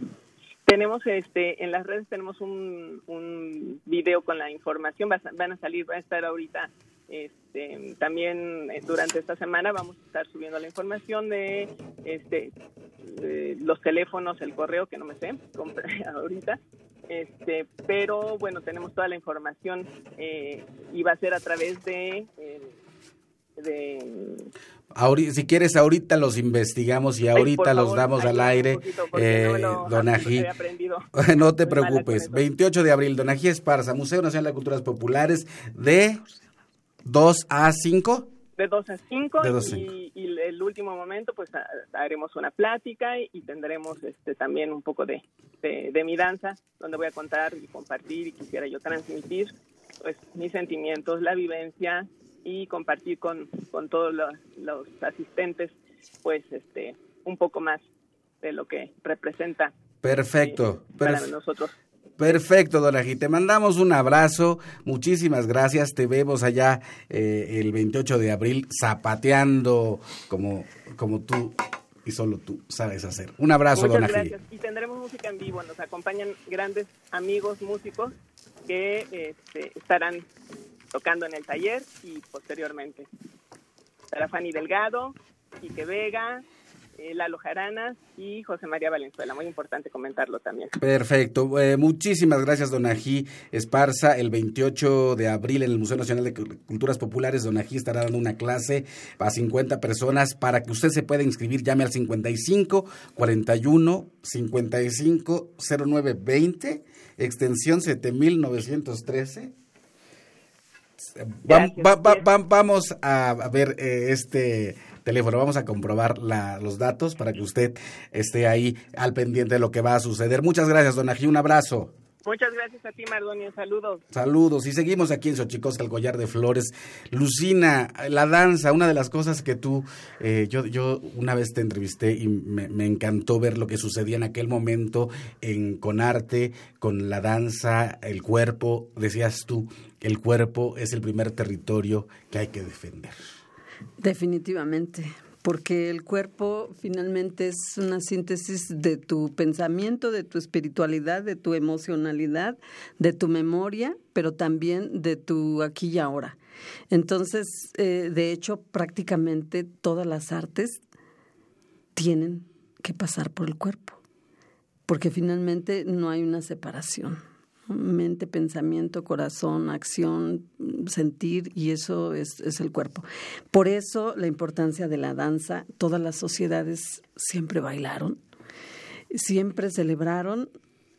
Tenemos este en las redes tenemos un, un video con la información, van a salir, va a estar ahorita este, también eh, durante esta semana vamos a estar subiendo la información de, este, los teléfonos, el correo que no me sé ahorita, este, pero bueno tenemos toda la información eh, y va a ser a través de, eh, de si quieres, ahorita los investigamos y ahorita los damos al aire. Eh, Donají, no te preocupes. 28 de abril, Donají Esparza, Museo Nacional de Culturas Populares de 2 a 5. de 2 a 5 De dos a y, y el último momento pues ha- haremos una plática y, y tendremos este también un poco de, de, de mi danza donde voy a contar y compartir y quisiera yo transmitir pues mis sentimientos, la vivencia y compartir con, con todos los, los asistentes pues este un poco más de lo que representa Perfecto. para perf- nosotros. Perfecto, Donají. Te mandamos un abrazo. Muchísimas gracias. Te vemos allá eh, el 28 de abril zapateando como, como tú y solo tú sabes hacer. Un abrazo, Muchas Donají. gracias. Y tendremos música en vivo. Nos acompañan grandes amigos músicos que este, estarán tocando en el taller y posteriormente. Estará Fanny Delgado, Quique Vega, Lalo Jaranas y José María Valenzuela. Muy importante comentarlo también. Perfecto. Eh, muchísimas gracias, Donají Esparza. El 28 de abril en el Museo Nacional de Cu- Culturas Populares, Donají estará dando una clase a 50 personas. Para que usted se pueda inscribir, llame al 55 41 55 09 20, extensión 7913. Va- Gracias, va- va- vamos a a ver eh, este teléfono, vamos a comprobar la- los datos para que usted esté ahí al pendiente de lo que va a suceder. Muchas gracias, don Ají, un abrazo. Muchas gracias a ti, Mardonio. Saludos. Saludos y seguimos aquí en Xochicosca, el collar de flores. Lucina, la danza, una de las cosas que tú, eh, yo, yo una vez te entrevisté y me, me encantó ver lo que sucedía en aquel momento en, con arte, con la danza, el cuerpo, decías tú, el cuerpo es el primer territorio que hay que defender. Definitivamente, porque el cuerpo finalmente es una síntesis de tu pensamiento, de tu espiritualidad, de tu emocionalidad, de tu memoria, pero también de tu aquí y ahora. Entonces, eh, de hecho, prácticamente todas las artes tienen que pasar por el cuerpo, porque finalmente no hay una separación. Mente, pensamiento, corazón, acción, sentir, y eso es, es el cuerpo. Por eso la importancia de la danza, todas las sociedades siempre bailaron, siempre celebraron.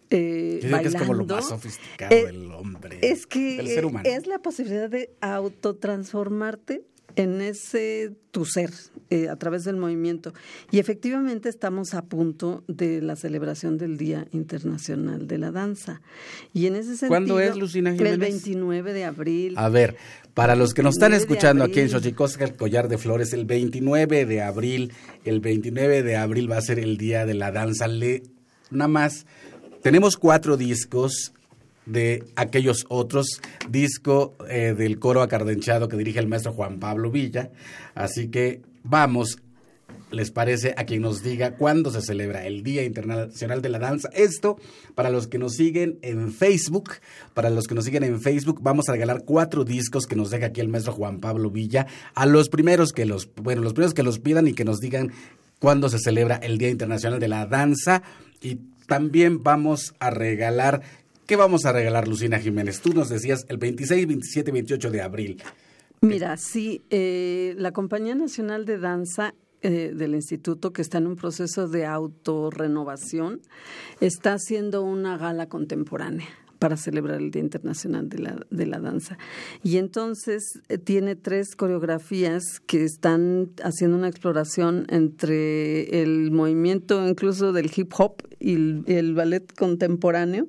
Eh, Yo digo que es como lo más sofisticado Eh, del hombre, Es que del ser humano. es la posibilidad de autotransformarte en ese tu ser eh, a través del movimiento. Y efectivamente estamos a punto de la celebración del Día Internacional de la Danza. Y en ese sentido, ¿Cuándo es, Lucina Jiménez? El 29 de abril. A ver, para los que nos están 29 de escuchando aquí en. Xochicosca, el collar de flores, el 29 de abril, el 29 de abril va a ser el día de la danza. Le, nada más, tenemos cuatro discos de aquellos otros, disco eh, del coro acardenchado que dirige el maestro Juan Pablo Villa. Así que vamos, les parece, a quien nos diga cuándo se celebra el Día Internacional de la Danza. Esto, para los que nos siguen en Facebook, para los que nos siguen en Facebook, vamos a regalar cuatro discos que nos deja aquí el maestro Juan Pablo Villa a los primeros que los, bueno, los primeros que los pidan y que nos digan cuándo se celebra el Día Internacional de la Danza. Y también vamos a regalar, ¿qué vamos a regalar, Lucina Jiménez? Tú nos decías el 26, 27, 28 de abril. Mira, sí, eh, la Compañía Nacional de Danza eh, del Instituto, que está en un proceso de autorrenovación, está haciendo una gala contemporánea para celebrar el Día Internacional de la, de la Danza. Y entonces eh, tiene tres coreografías que están haciendo una exploración entre el movimiento incluso del hip hop y el- el ballet contemporáneo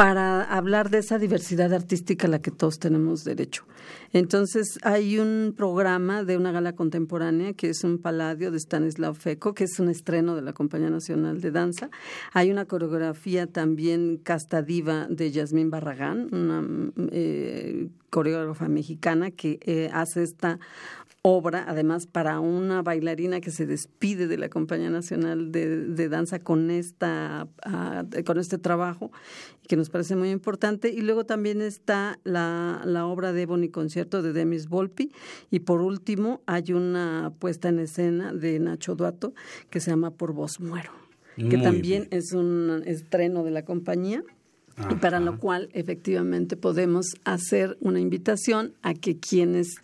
para hablar de esa diversidad artística a la que todos tenemos derecho. Entonces, hay un programa de una gala contemporánea que es un paladio de Stanislav Feco, que es un estreno de la Compañía Nacional de Danza. Hay una coreografía también casta diva de Yasmín Barragán, una eh, coreógrafa mexicana que eh, hace esta obra, además para una bailarina que se despide de la Compañía Nacional de, de Danza con esta ah, con este trabajo que nos parece muy importante. Y luego también está la, la obra de Ebony Concierto de Demis Volpi. Y por último hay una puesta en escena de Nacho Duato que se llama Por Vos Muero que Muy también bien. es un estreno de la compañía y para Ajá. lo cual efectivamente podemos hacer una invitación a que quienes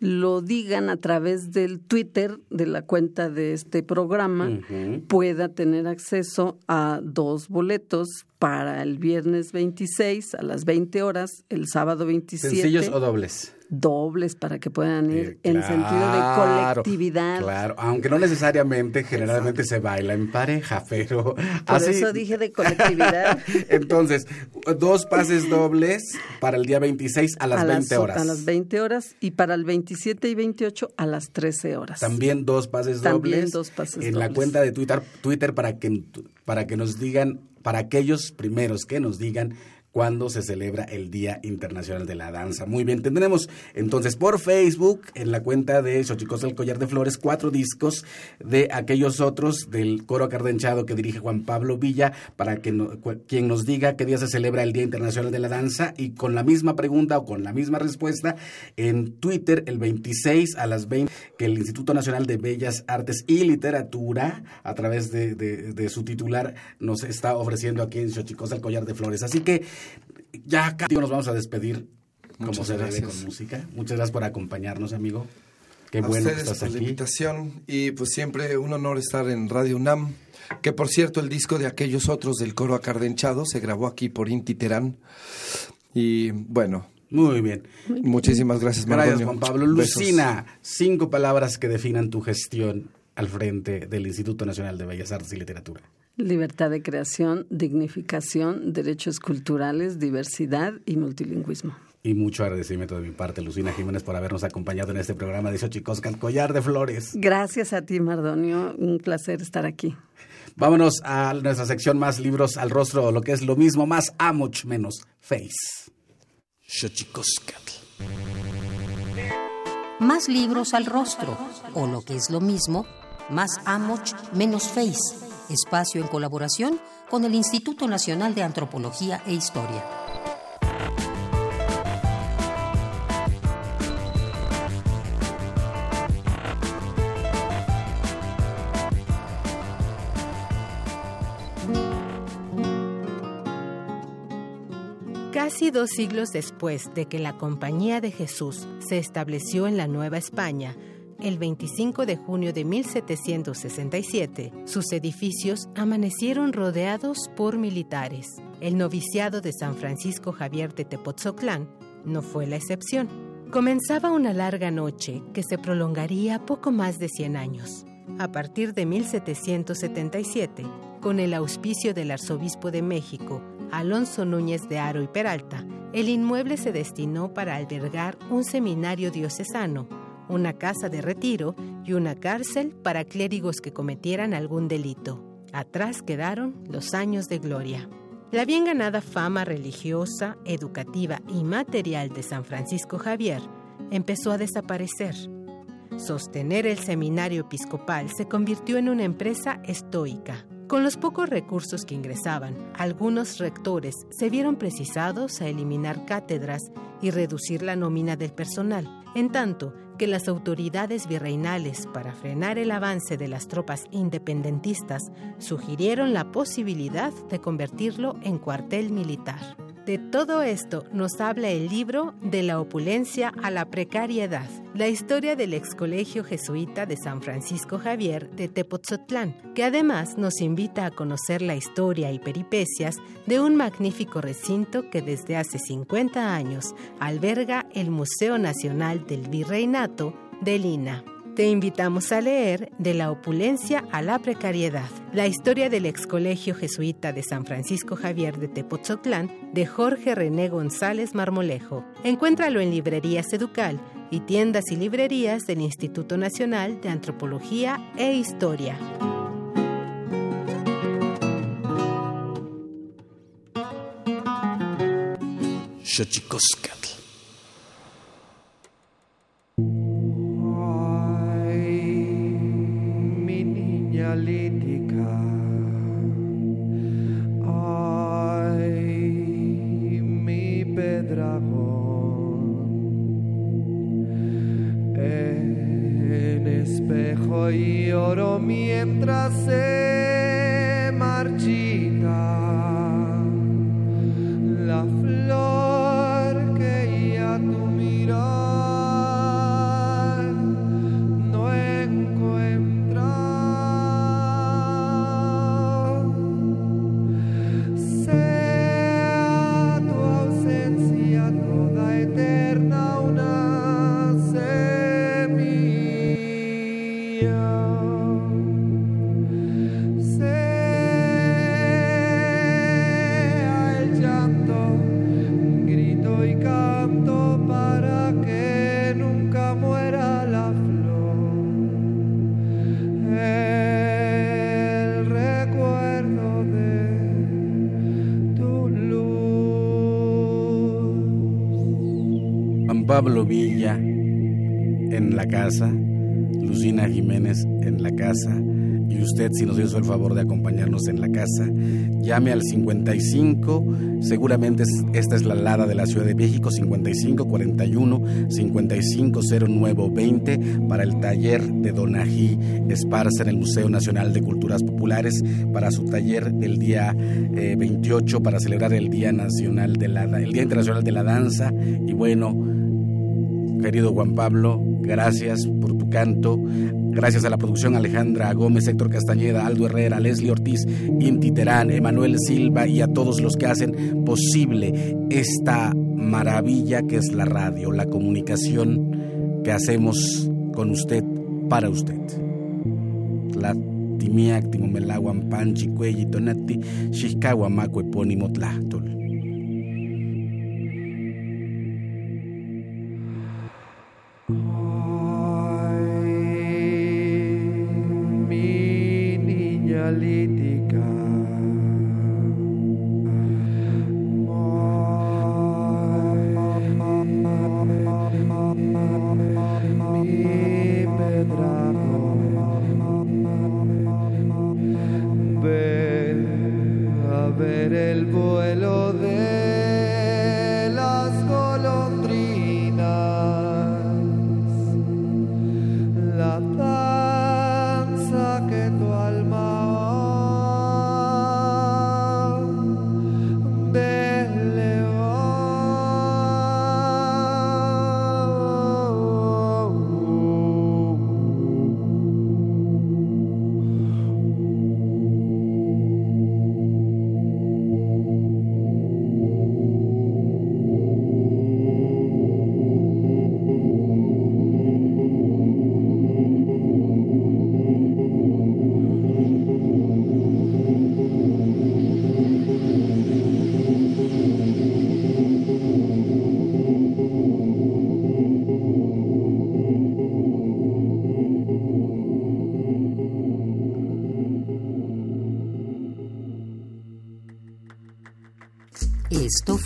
lo digan a través del Twitter de la cuenta de este programa pueda tener acceso a dos boletos para el viernes 26 a las 20 horas, el sábado 27. ¿Sencillos o dobles? Dobles para que puedan ir Eh, en sentido de colectividad. Claro, aunque no necesariamente, generalmente se baila en pareja, pero Por así. eso dije de colectividad. Entonces, dos pases dobles para el día 26 a las a 20 las, horas. A las 20 horas y para el 27 y 28 a las 13 horas. También dos pases También dobles dos pases en la dobles. cuenta de Twitter, Twitter para que para que nos digan, para aquellos primeros que nos digan cuándo se celebra el Día Internacional de la Danza. Muy bien, tendremos entonces por Facebook, en la cuenta de Xochicos del Collar de Flores, cuatro discos de aquellos otros del coro acardenchado que dirige Juan Pablo Villa, para que no- quien nos diga qué día se celebra el Día Internacional de la Danza y con la misma pregunta o con la misma respuesta en Twitter el 26 a las 20 que el Instituto Nacional de Bellas Artes y Literatura a través de, su titular nos está ofreciendo aquí en Xochicos del Collar de Flores. Así que ya acá nos vamos a despedir como Muchas se debe gracias. con música. Muchas gracias por acompañarnos, amigo. Qué a bueno que estás por la aquí. invitación y pues siempre un honor estar en Radio UNAM. Que por cierto, el disco de aquellos otros del coro acardenchado se grabó aquí por Inti Terán. Y bueno, Muy bien. muchísimas gracias, Gracias, Mardonio. Juan Pablo. Besos. Lucina, cinco palabras que definan tu gestión al frente del Instituto Nacional de Bellas Artes y Literatura. Libertad de creación, dignificación, derechos culturales, diversidad y multilingüismo. Y mucho agradecimiento de mi parte, Lucina Jiménez, por habernos acompañado en este programa de Xochicosca, el collar de flores. Gracias a ti, Mardonio. Un placer estar aquí. Vámonos a nuestra sección más libros al rostro, lo que es lo mismo, más amoch menos face. Xochicoscatl. Más libros al rostro, o lo que es lo mismo, más Amoch menos Face, espacio en colaboración con el Instituto Nacional de Antropología e Historia. Casi dos siglos después de que la Compañía de Jesús se estableció en la Nueva España, el 25 de junio de 1767, sus edificios amanecieron rodeados por militares. El noviciado de San Francisco Javier de Tepoztlán no fue la excepción. Comenzaba una larga noche que se prolongaría poco más de 100 años. A partir de 1777, con el auspicio del arzobispo de México, Alonso Núñez de Aro y Peralta, el inmueble se destinó para albergar un seminario diocesano, una casa de retiro y una cárcel para clérigos que cometieran algún delito. Atrás quedaron los años de gloria. La bien ganada fama religiosa, educativa y material de San Francisco Javier empezó a desaparecer. Sostener el seminario episcopal se convirtió en una empresa estoica. Con los pocos recursos que ingresaban, algunos rectores se vieron precisados a eliminar cátedras y reducir la nómina del personal, en tanto que las autoridades virreinales, para frenar el avance de las tropas independentistas, sugirieron la posibilidad de convertirlo en cuartel militar. De todo esto nos habla el libro De la opulencia a la precariedad, la historia del ex colegio jesuita de San Francisco Javier de Tepoztlán, que además nos invita a conocer la historia y peripecias de un magnífico recinto que desde hace 50 años alberga el Museo Nacional del Virreinato de Lina. Te invitamos a leer De la opulencia a la precariedad, la historia del ex colegio jesuita de San Francisco Javier de Tepoztlán de Jorge René González Marmolejo. Encuéntralo en librerías Educal y tiendas y librerías del Instituto Nacional de Antropología e Historia. Xochicoscatl. Pablo Villa en la casa, Lucina Jiménez en la casa, y usted si nos hizo el favor de acompañarnos en la casa, llame al 55, seguramente esta es la Lada de la Ciudad de México, 55 41 55 20 para el taller de Donají Esparza en el Museo Nacional de Culturas Populares, para su taller del día 28 eh, para celebrar el Día Nacional de la el Día Internacional de la Danza y bueno, querido Juan Pablo, gracias por tu canto, Gracias a la producción Alejandra Gómez, Héctor Castañeda, Aldo Herrera, Leslie Ortiz, Inti Terán, Emanuel Silva y a todos los que hacen posible esta maravilla que es la radio, la comunicación que hacemos con usted para usted. La timiac panchi cuelli tonati, xixcahuamaco epónimo.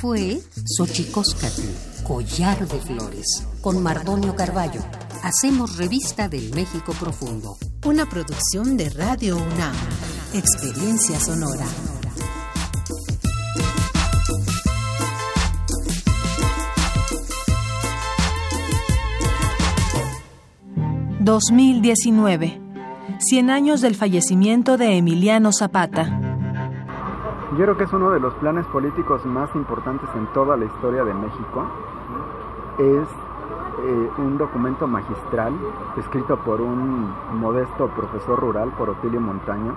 Fue Xochicóscatl, Collar de Flores, con Mardonio Carballo. Hacemos revista del México Profundo. Una producción de Radio UNAM. Experiencia sonora. ...2019... ...100 años del fallecimiento de Emiliano Zapata... Yo creo que es uno de los planes políticos más importantes en toda la historia de México. Es eh, un documento magistral escrito por un modesto profesor rural, por Otilio Montaño,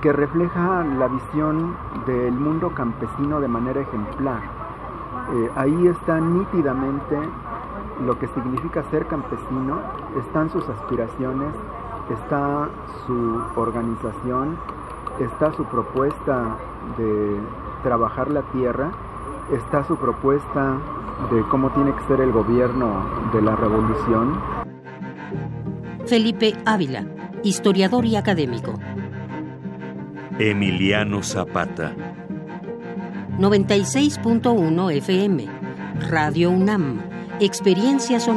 que refleja la visión del mundo campesino de manera ejemplar. Eh, ahí está nítidamente lo que significa ser campesino, están sus aspiraciones, está su organización, está su propuesta de trabajar la tierra, está su propuesta de cómo tiene que ser el gobierno de la revolución. Felipe Ávila, historiador y académico. Emiliano Zapata. 96.1 FM, Radio UNAM, Experiencia Sonora.